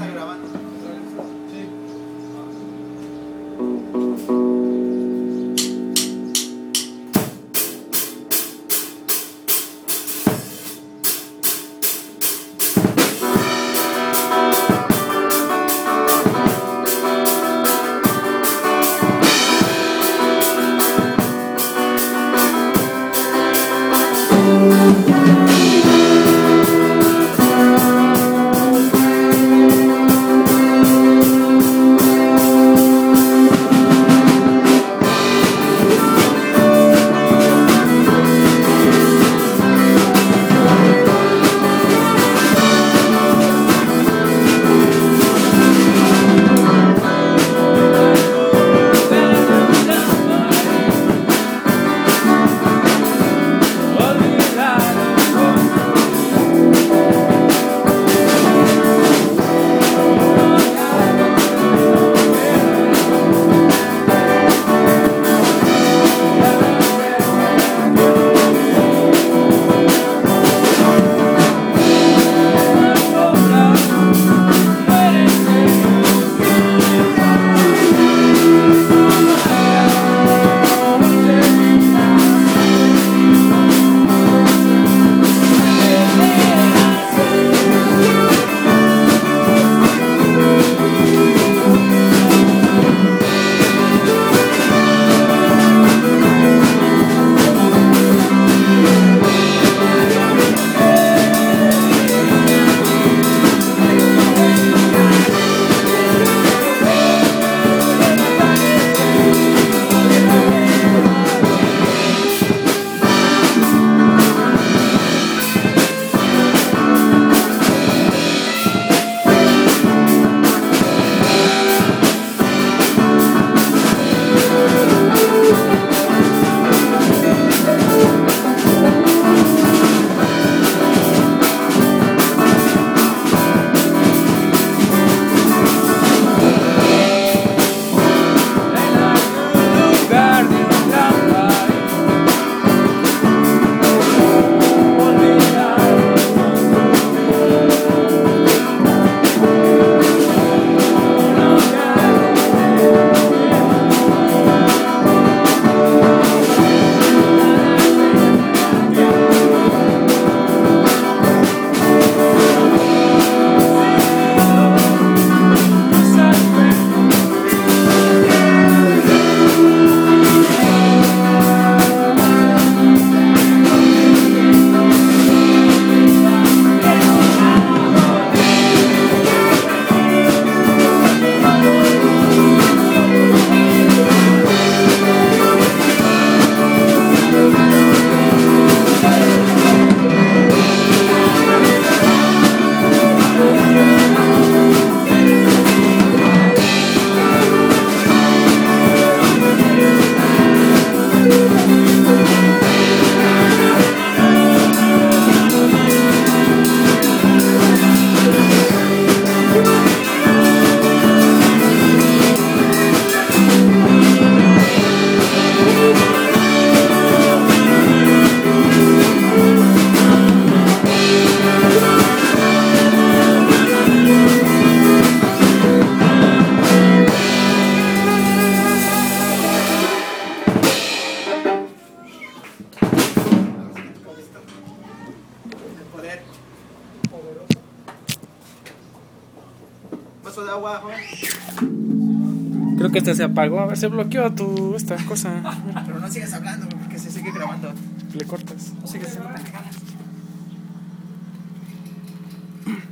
Instagram. Vaso de agua, joven. Creo que este se apagó. A ver, se bloqueó tu esta cosa. Pero no sigas hablando, porque se sigue grabando. Le cortas. No sigas pendejadas.